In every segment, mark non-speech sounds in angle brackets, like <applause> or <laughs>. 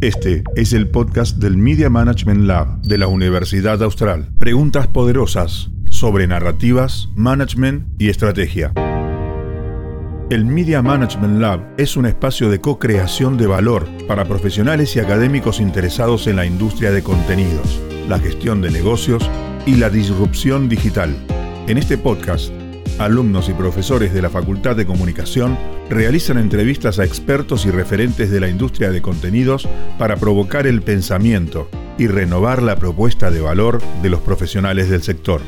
Este es el podcast del Media Management Lab de la Universidad Austral. Preguntas poderosas sobre narrativas, management y estrategia. El Media Management Lab es un espacio de co-creación de valor para profesionales y académicos interesados en la industria de contenidos, la gestión de negocios y la disrupción digital. En este podcast, alumnos y profesores de la Facultad de Comunicación realizan entrevistas a expertos y referentes de la industria de contenidos para provocar el pensamiento y renovar la propuesta de valor de los profesionales del sector.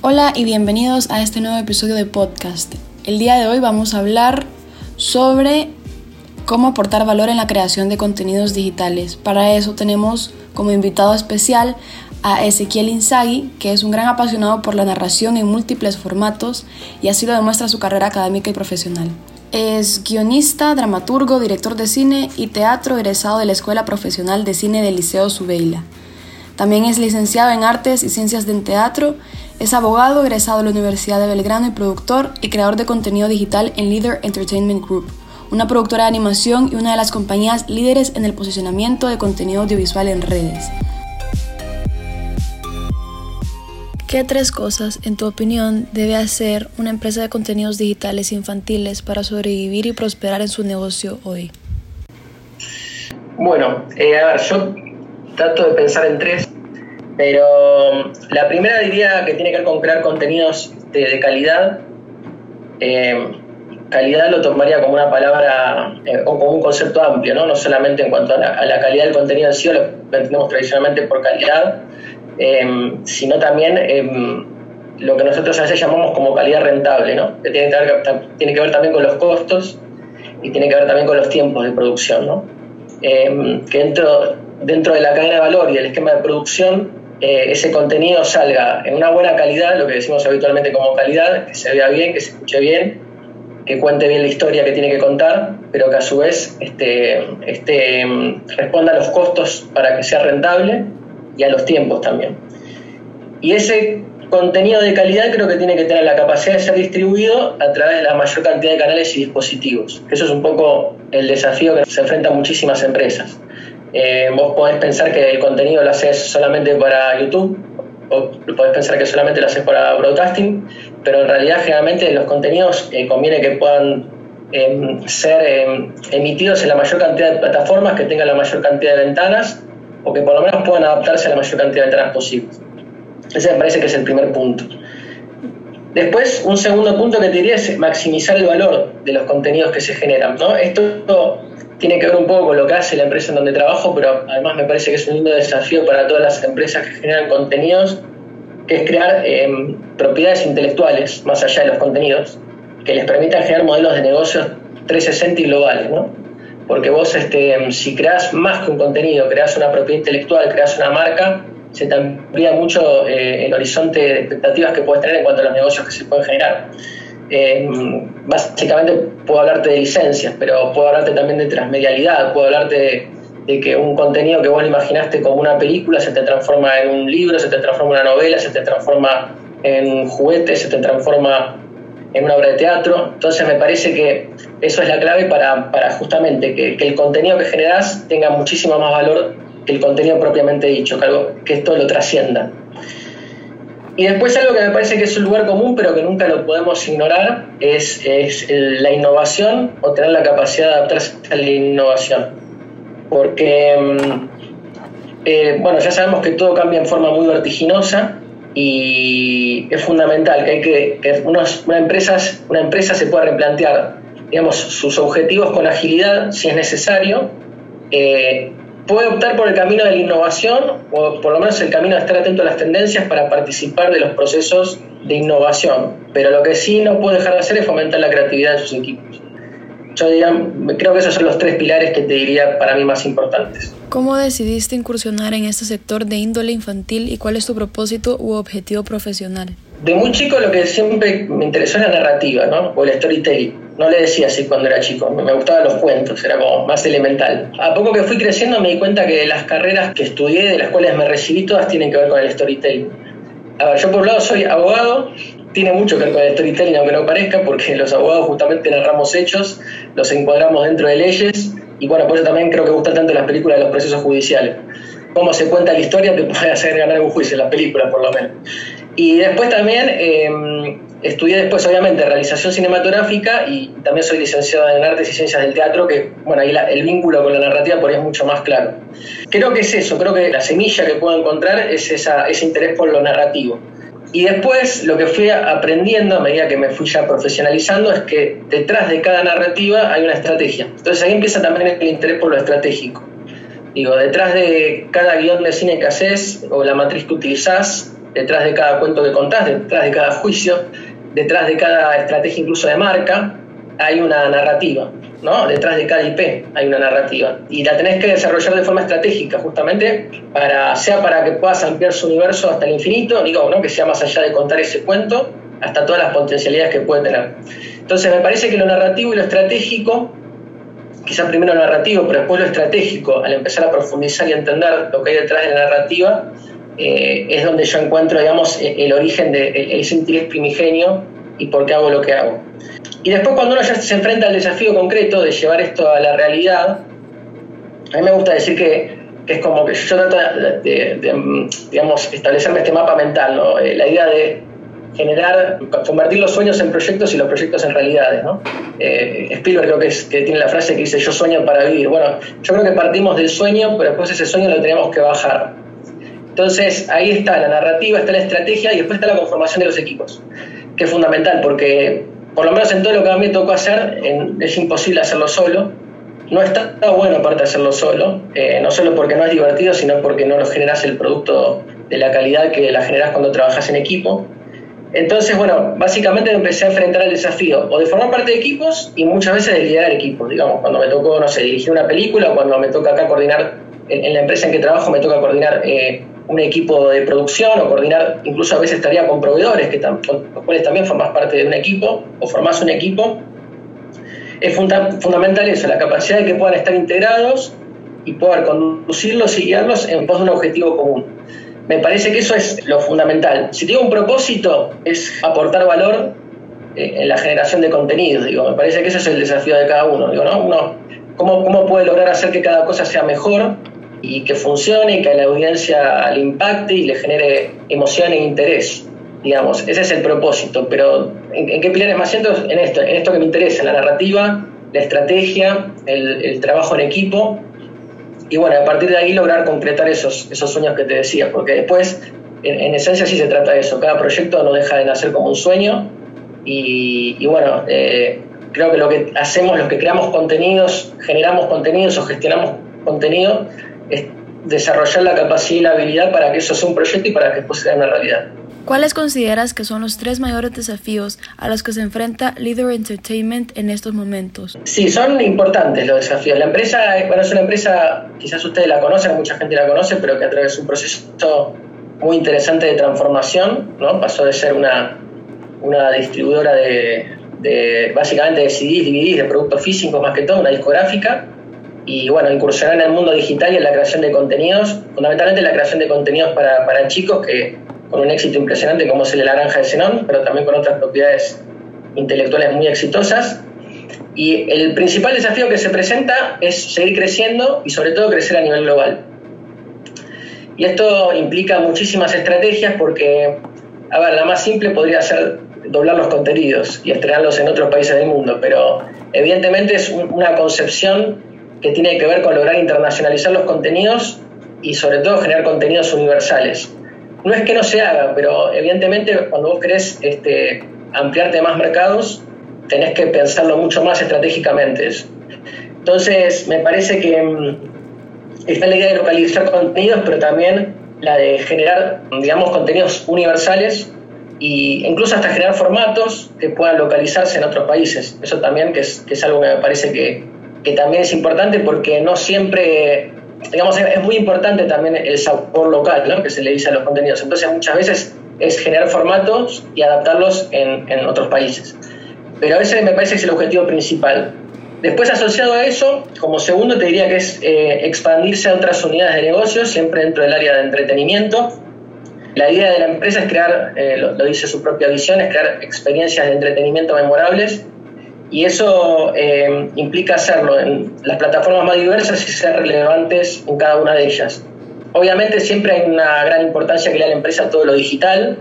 Hola y bienvenidos a este nuevo episodio de podcast. El día de hoy vamos a hablar sobre cómo aportar valor en la creación de contenidos digitales. Para eso tenemos como invitado especial a Ezequiel Inzaghi, que es un gran apasionado por la narración en múltiples formatos y así lo demuestra su carrera académica y profesional. Es guionista, dramaturgo, director de cine y teatro egresado de la Escuela Profesional de Cine del Liceo Subeila. También es licenciado en Artes y Ciencias del Teatro, es abogado egresado de la Universidad de Belgrano y productor y creador de contenido digital en Leader Entertainment Group una productora de animación y una de las compañías líderes en el posicionamiento de contenido audiovisual en redes. ¿Qué tres cosas, en tu opinión, debe hacer una empresa de contenidos digitales infantiles para sobrevivir y prosperar en su negocio hoy? Bueno, eh, a ver, yo trato de pensar en tres, pero la primera diría que tiene que ver con crear contenidos de, calidad. Eh, calidad lo tomaría como una palabra eh, o como un concepto amplio, ¿no? no solamente en cuanto a la, calidad del contenido en sí, lo entendemos tradicionalmente por calidad, em, sino también em, lo que nosotros a veces llamamos como calidad rentable, ¿no? que tiene que, ver, tiene que ver también con los costos y tiene que ver también con los tiempos de producción. ¿no? Em, que dentro, dentro de la cadena de valor y el esquema de producción, eh, ese contenido salga en una buena calidad, lo que decimos habitualmente como calidad, que se vea bien, que se escuche bien, que cuente bien la historia que tiene que contar, pero que a su vez este, este, responda a los costos para que sea rentable y a los tiempos también. Y ese contenido de calidad creo que tiene que tener la capacidad de ser distribuido a través de la mayor cantidad de canales y dispositivos. Eso es un poco el desafío que se enfrentan muchísimas empresas. Eh, vos podés pensar que el contenido lo haces solamente para YouTube, o podés pensar que solamente lo haces para broadcasting, pero en realidad generalmente los contenidos eh, conviene que puedan em, ser em, emitidos en la mayor cantidad de plataformas, que tengan la mayor cantidad de ventanas o que por lo menos puedan adaptarse a la mayor cantidad de ventanas posibles. Ese me parece que es el primer punto. Después, un segundo punto que te diría es maximizar el valor de los contenidos que se generan. Esto tiene que ver un poco con lo que hace la empresa en donde trabajo, pero además me parece que es un lindo desafío para todas las empresas que generan contenidos que es crear em, propiedades intelectuales más allá de los contenidos, que les permitan generar modelos de negocios 360 y globales, ¿no? Porque vos, este, em, si creas más que un contenido, creas una propiedad intelectual, creas una marca, se te amplía mucho eh, el horizonte de expectativas que puedes tener en cuanto a los negocios que se pueden generar. Em, básicamente puedo hablarte de licencias, pero puedo hablarte también de transmedialidad, puedo hablarte de de que un contenido que vos lo imaginaste como una película se te transforma en un libro, se te transforma en una novela, se te transforma en juguete, se te transforma en una obra de teatro. Entonces me parece que eso es la clave para, para justamente que, el contenido que generás tenga muchísimo más valor que el contenido propiamente dicho, que, algo, que esto lo trascienda. Y después algo que me parece que es un lugar común, pero que nunca lo podemos ignorar, es la innovación o tener la capacidad de adaptarse a la innovación porque, mm, eh, bueno, ya sabemos que todo cambia en forma muy vertiginosa y es fundamental que, hay que, que una, empresa, una empresa se pueda replantear digamos, sus objetivos con agilidad si es necesario. Eh, puede optar por el camino de la innovación o por lo menos el camino de estar atento a las tendencias para participar de los procesos de innovación. Pero lo que sí no puede dejar de hacer es fomentar la creatividad de sus equipos yo creo que esos son los tres pilares que te diría para mí más importantes. ¿Cómo decidiste incursionar en este sector de índole infantil y cuál es tu propósito u objetivo profesional? De muy chico lo que siempre me interesó es la narrativa, ¿no? O el storytelling. No le decía así cuando era chico, me gustaban los cuentos, era como más elemental. A poco que fui creciendo me di cuenta que las carreras que estudié, de las cuales me recibí, todas tienen que ver con el storytelling A ver, yo por un lado soy abogado, tiene mucho que ver con el storytelling, aunque no parezca, porque los abogados justamente narramos hechos, los encuadramos dentro de leyes, y bueno, por eso también creo que gusta tanto las películas de los procesos judiciales. Cómo se cuenta la historia te <laughs> puede hacer ganar un juicio, las películas por lo menos. Y después también em, estudié después, obviamente, realización cinematográfica y también soy licenciado en artes y ciencias del teatro, que, bueno, ahí el vínculo con la narrativa por ahí es mucho más claro. Creo que es eso, creo que la semilla que puedo encontrar es esa, ese interés por lo narrativo. Y después lo que fui aprendiendo a medida que me fui ya profesionalizando es que detrás de cada narrativa hay una estrategia. Entonces ahí empieza también el interés por lo estratégico. Digo, detrás de cada guion de cine que haces o la matriz que utilizás, detrás de cada cuento que contás, detrás de cada juicio, detrás de cada estrategia incluso de marca, hay una narrativa, ¿no? Detrás de cada IP hay una narrativa. Y la tenés que desarrollar de forma estratégica, justamente, para, sea para que puedas ampliar su universo hasta el infinito, digo, ¿no? Que sea más allá de contar ese cuento, hasta todas las potencialidades que puede tener. Entonces me parece que lo narrativo y lo estratégico, quizá primero lo narrativo, pero después lo estratégico, al empezar a profundizar y entender lo que hay detrás de la narrativa, eh, es donde yo encuentro, digamos, e-, el origen de ese interés primigenio y por qué hago lo que hago. Y después cuando uno ya se enfrenta al desafío concreto de llevar esto a la realidad, a mí me gusta decir que, es como que yo trato de, digamos, establecerme este mapa mental, ¿no? Eh, la idea de generar, convertir los sueños en proyectos y los proyectos en realidades. ¿no? Eh, Spielberg creo que, que tiene la frase que dice yo sueño para vivir. Bueno, yo creo que partimos del sueño, pero después ese sueño lo tenemos que bajar. Entonces ahí está la narrativa, está la estrategia y después está la conformación de los equipos, que es fundamental porque por lo menos en todo lo que a mí me tocó hacer es imposible hacerlo solo. No está, bueno aparte hacerlo solo, eh, no solo porque no es divertido, sino porque no lo generas el producto de la calidad que la generas cuando trabajas en equipo. Entonces, bueno, básicamente empecé a enfrentar el desafío o de formar parte de equipos y muchas veces de liderar equipos, digamos, cuando me tocó, no sé, dirigir una película cuando me toca acá coordinar, en, la empresa en que trabajo me toca coordinar eh, un equipo de producción o coordinar, incluso a veces estaría con proveedores, que los cuales también formas parte de un equipo o formás un equipo, es fundamental eso, la capacidad de que puedan estar integrados y poder conducirlos y guiarlos en pos de un objetivo común. Me parece que eso es lo fundamental. Si tengo un propósito, es aportar valor eh, en la generación de contenidos. Digo, me parece que ese es el desafío de cada uno. Digo, ¿no? uno ¿cómo, ¿Cómo puede lograr hacer que cada cosa sea mejor y que funcione, que la audiencia le impacte y le genere emoción e interés. Digamos, ese es el propósito. Pero ¿en, qué pilares más siento? En esto, en esto que me interesa, la narrativa, la estrategia, el, trabajo en equipo. Y bueno, a partir de ahí lograr concretar esos, esos sueños que te decía, porque después, en, esencia, sí se trata de eso. Cada proyecto no deja de nacer como un sueño. Y, bueno, eh, creo que lo que hacemos, los que creamos contenidos, generamos contenidos o gestionamos contenido, desarrollar la capacidad y la habilidad para que eso sea un proyecto y para que después sea una realidad. ¿Cuáles consideras que son los tres mayores desafíos a los que se enfrenta Leader Entertainment en estos momentos? Sí, son importantes los desafíos. La empresa, bueno, es una empresa, quizás ustedes la conocen, mucha gente la conoce, pero que a través de un proceso muy interesante de transformación, ¿no? Pasó de ser una, una distribuidora de, de, básicamente de CDs, DVDs, de productos físicos más que todo, una discográfica, y bueno, incursionar en el mundo digital y en la creación de contenidos, fundamentalmente la creación de contenidos para, para chicos que con un éxito impresionante como es el de Naranja de Zenón, pero también con otras propiedades intelectuales muy exitosas. Y el principal desafío que se presenta es seguir creciendo y sobre todo crecer a nivel global. Y esto implica muchísimas estrategias porque, a ver, la más simple podría ser doblar los contenidos y estrenarlos en otros países del mundo, pero evidentemente es una concepción que tiene que ver con lograr internacionalizar los contenidos y sobre todo generar contenidos universales. No es que no se haga, pero evidentemente cuando vos querés este, ampliarte más mercados, tenés que pensarlo mucho más estratégicamente. Entonces, me parece que mm, está la idea de localizar contenidos, pero también la de generar, digamos, contenidos universales e incluso hasta generar formatos que puedan localizarse en otros países. Eso también que es, que es algo que me parece que, que también es importante porque no siempre, digamos, es muy importante también el sabor local, ¿no? que se le dice a los contenidos. Entonces muchas veces es generar formatos y adaptarlos en, en otros países. Pero ese me parece que es el objetivo principal. Después, asociado a eso, como segundo, te diría que es eh, expandirse a otras unidades de negocio, siempre dentro del área de entretenimiento. La idea de la empresa es crear, eh, lo, dice su propia visión, es crear experiencias de entretenimiento memorables y eso eh, implica hacerlo en las plataformas más diversas y ser relevantes en cada una de ellas. Obviamente siempre hay una gran importancia que le da a la empresa todo lo digital,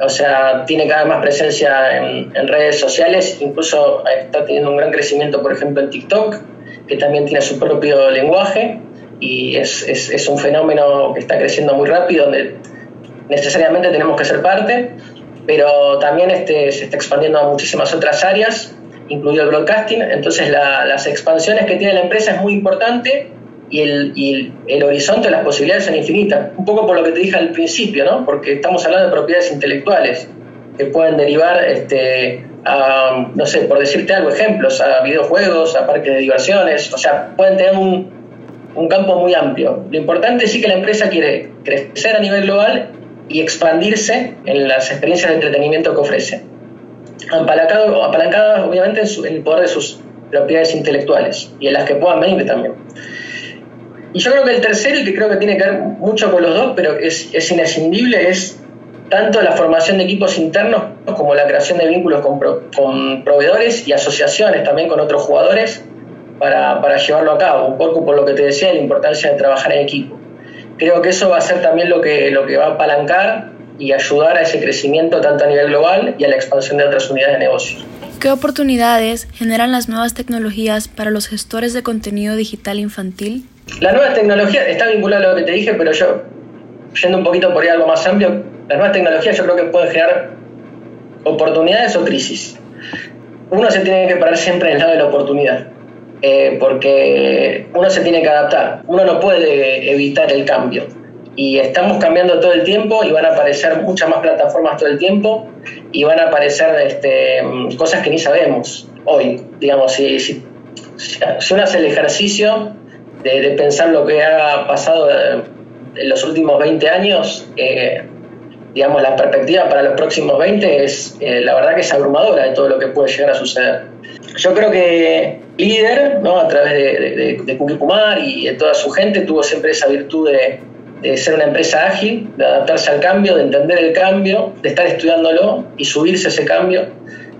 o sea, tiene cada vez más presencia en, redes sociales, incluso está teniendo un gran crecimiento, por ejemplo, en TikTok, que también tiene su propio lenguaje. Y es, es, es un fenómeno que está creciendo muy rápido, donde necesariamente tenemos que ser parte, pero también este, se está expandiendo a muchísimas otras áreas, incluido el broadcasting, entonces las expansiones que tiene la empresa es muy importante y el, y el, horizonte, las posibilidades son infinitas. Un poco por lo que te dije al principio, ¿no? Porque estamos hablando de propiedades intelectuales que pueden derivar este, a, no sé, por decirte algo, ejemplos, a videojuegos, a parques de diversiones, o sea, pueden tener un, un campo muy amplio. Lo importante sí que la empresa quiere crecer a nivel global y expandirse en las experiencias de entretenimiento que ofrece. Apalancado, apalancada obviamente en, el poder de sus propiedades intelectuales y en las que puedan venir también. Y yo creo que el tercero, y que creo que tiene que ver mucho con los dos, pero es, es inescindible, es tanto la formación de equipos internos como la creación de vínculos con, con proveedores y asociaciones también con otros jugadores para, para, llevarlo a cabo. Un poco por lo que te decía, la importancia de trabajar en equipo. Creo que eso va a ser también lo que, lo que va a apalancar y ayudar a ese crecimiento tanto a nivel global y a la expansión de otras unidades de negocio. ¿Qué oportunidades generan las nuevas tecnologías para los gestores de contenido digital infantil? La nueva tecnología está vinculada a lo que te dije, pero yo, yendo un poquito por ahí algo más amplio, las nuevas tecnologías yo creo que pueden generar oportunidades o crisis. Uno se tiene que parar siempre en el lado de la oportunidad, eh, porque uno se tiene que adaptar, uno no puede evitar el cambio. Y estamos cambiando todo el tiempo y van a aparecer muchas más plataformas todo el tiempo y van a aparecer este, cosas que ni sabemos hoy. Digamos, si, si, si uno hace el ejercicio de, pensar lo que ha pasado eh, en los últimos 20 años, eh, digamos, la perspectiva para los próximos 20 es, eh, la verdad que es abrumadora de todo lo que puede llegar a suceder. Yo creo que líder, ¿no? a través de, de, de Kumar y de toda su gente, tuvo siempre esa virtud de, de ser una empresa ágil, de adaptarse al cambio, de entender el cambio, de estar estudiándolo y subirse a ese cambio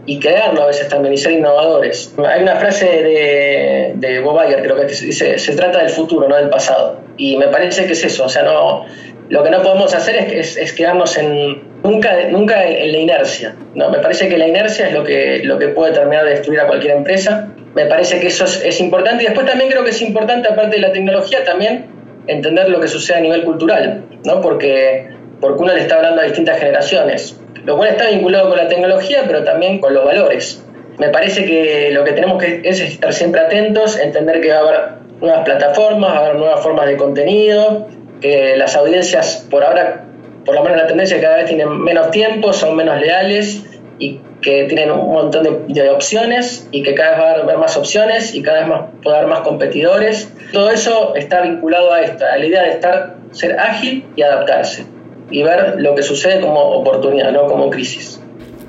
y crearlo a veces también y ser innovadores. Hay una frase de, de Bob Iger, creo que dice, se trata del futuro, no del pasado. Y me parece que es eso, o sea, no, lo que no podemos hacer es, quedarnos en, nunca, nunca en la inercia. ¿no? Me parece que la inercia es lo que, lo que puede terminar de destruir a cualquier empresa. Me parece que eso es, es importante y después también creo que es importante, aparte de la tecnología, también entender lo que sucede a nivel cultural, ¿no? porque, porque uno le está hablando a distintas generaciones lo cual está vinculado con la tecnología, pero también con los valores. Me parece que lo que tenemos que es estar siempre atentos, entender que va a haber nuevas plataformas, va a haber nuevas formas de contenido, que las audiencias por ahora, por lo menos la tendencia cada vez tienen menos tiempo, son menos leales y que tienen un montón de, opciones y que cada vez va a haber más opciones y cada vez más, puede haber más competidores. Todo eso está vinculado a esta, a la idea de estar, ser ágil y adaptarse y ver lo que sucede como oportunidad, no como crisis.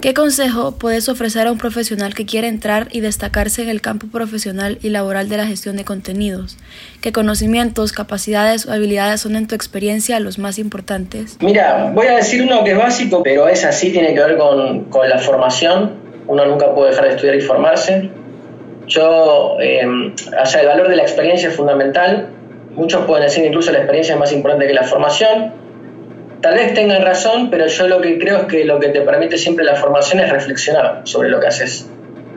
¿Qué consejo puedes ofrecer a un profesional que quiere entrar y destacarse en el campo profesional y laboral de la gestión de contenidos? ¿Qué conocimientos, capacidades o habilidades son en tu experiencia los más importantes? Mira, voy a decir uno que es básico, pero es así, tiene que ver con, con la formación. Uno nunca puede dejar de estudiar y formarse. Yo, eh, o sea, el valor de la experiencia es fundamental. Muchos pueden decir incluso la experiencia es más importante que la formación Tal vez tengan razón, pero yo lo que creo es que lo que te permite siempre la formación es reflexionar sobre lo que haces.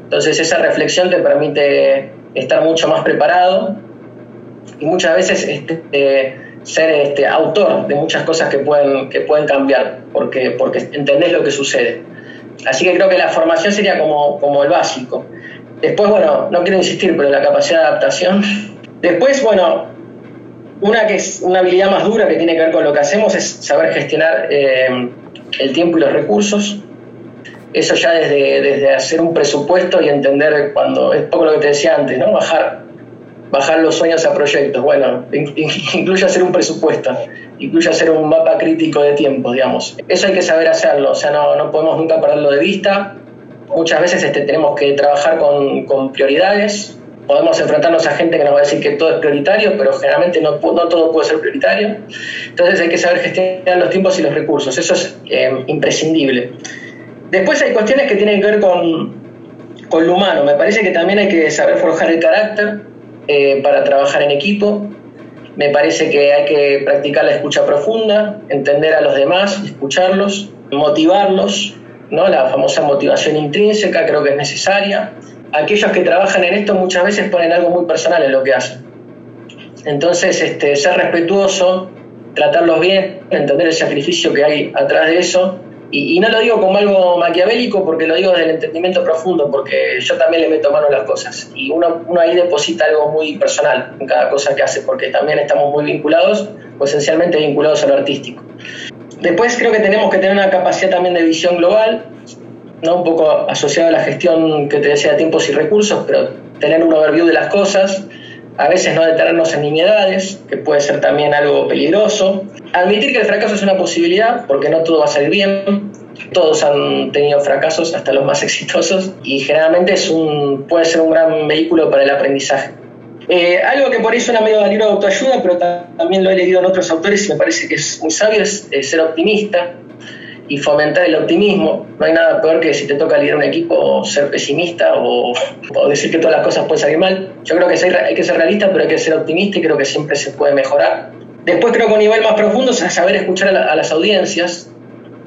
Entonces esa reflexión te permite estar mucho más preparado y muchas veces este, eh, ser este, autor de muchas cosas que pueden, que pueden cambiar, porque, porque entendés lo que sucede. Así que creo que la formación sería como, como el básico. Después, bueno, no quiero insistir, pero la capacidad de adaptación. <laughs> Después, bueno, una que es una habilidad más dura que tiene que ver con lo que hacemos es saber gestionar eh, el tiempo y los recursos. Eso ya desde, desde hacer un presupuesto y entender cuando, es poco lo que te decía antes, ¿no? Bajar, bajar los sueños a proyectos. Bueno, <laughs> incluye hacer un presupuesto, incluye hacer un mapa crítico de tiempo, digamos. Eso hay que saber hacerlo, o sea, no, no podemos nunca perderlo de vista. Muchas veces este, tenemos que trabajar con, con prioridades, podemos enfrentarnos a gente que nos va a decir que todo es prioritario, pero generalmente no, no todo puede ser prioritario. Entonces hay que saber gestionar los tiempos y los recursos, eso es eh, imprescindible. Después hay cuestiones que tienen que ver con, con, lo humano, me parece que también hay que saber forjar el carácter eh, para trabajar en equipo, me parece que hay que practicar la escucha profunda, entender a los demás, escucharlos, motivarlos, ¿no? la famosa motivación intrínseca creo que es necesaria aquellos que trabajan en esto muchas veces ponen algo muy personal en lo que hacen. Entonces, este, ser respetuoso, tratarlos bien, entender el sacrificio que hay atrás de eso. Y, no lo digo como algo maquiavélico porque lo digo desde el entendimiento profundo, porque yo también le meto mano a las cosas. Y uno, uno ahí deposita algo muy personal en cada cosa que hace, porque también estamos muy vinculados, o esencialmente vinculados a lo artístico. Después creo que tenemos que tener una capacidad también de visión global, ¿no? un poco asociado a la gestión que te decía de tiempos y recursos, pero tener un overview de las cosas, a veces no detenernos en nimiedades, que puede ser también algo peligroso. Admitir que el fracaso es una posibilidad, porque no todo va a salir bien. Todos han tenido fracasos, hasta los más <laughs> exitosos, y generalmente es un, puede ser un gran vehículo para el aprendizaje. Eh, algo que por ahí suena medio de libro de autoayuda, pero también lo he leído en otros autores y me parece que es muy sabio, es ser optimista, y fomentar el optimismo. No hay nada peor que si te toca liderar un equipo ser pesimista o, decir que todas las cosas pueden salir mal. Yo creo que hay que ser realista, pero hay que ser optimista y creo que siempre se puede mejorar. Después creo que a un nivel más profundo es saber escuchar a, las audiencias.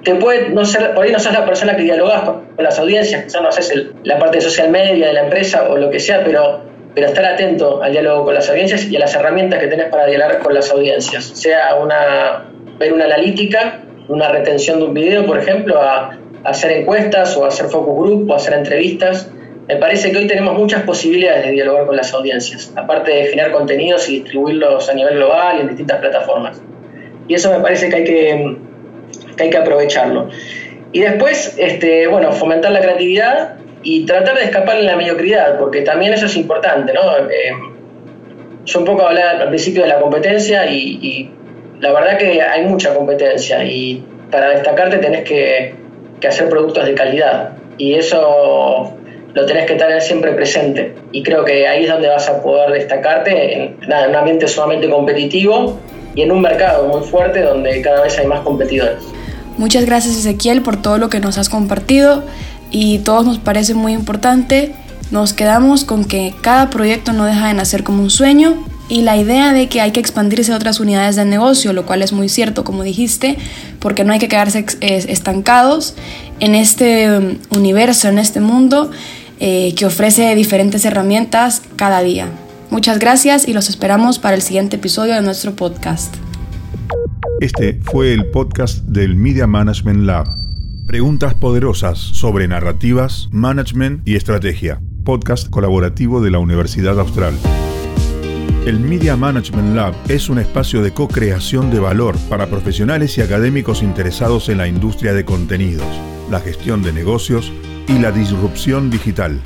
Te puede no ser, por ahí no sos la persona que dialogas con, las audiencias, quizás no haces la parte de social media de la empresa o lo que sea, pero, pero estar atento al diálogo con las audiencias y a las herramientas que tenés para dialogar con las audiencias. Sea una, ver una analítica una retención de un video, por ejemplo, a, hacer encuestas o a hacer focus group o a hacer entrevistas. Me parece que hoy tenemos muchas posibilidades de dialogar con las audiencias, aparte de generar contenidos y distribuirlos a nivel global y en distintas plataformas. Y eso me parece que hay que, hay que aprovecharlo. Y después, este, bueno, fomentar la creatividad y tratar de escapar en la mediocridad, porque también eso es importante, ¿no? Eh, yo un poco hablé al principio de la competencia y la verdad que hay mucha competencia y para destacarte tenés que, hacer productos de calidad y eso lo tenés que tener siempre presente y creo que ahí es donde vas a poder destacarte en, en un ambiente sumamente competitivo y en un mercado muy fuerte donde cada vez hay más competidores. Muchas gracias Ezequiel por todo lo que nos has compartido y todos nos parece muy importante. Nos quedamos con que cada proyecto no deja de nacer como un sueño y la idea de que hay que expandirse a otras unidades de negocio, lo cual es muy cierto, como dijiste, porque no hay que quedarse estancados en este um, universo, en este mundo eh, que ofrece diferentes herramientas cada día. Muchas gracias y los esperamos para el siguiente episodio de nuestro podcast. Este fue el podcast del Media Management Lab. Preguntas poderosas sobre narrativas, management y estrategia. Podcast colaborativo de la Universidad Austral. El Media Management Lab es un espacio de co-creación de valor para profesionales y académicos interesados en la industria de contenidos, la gestión de negocios y la disrupción digital.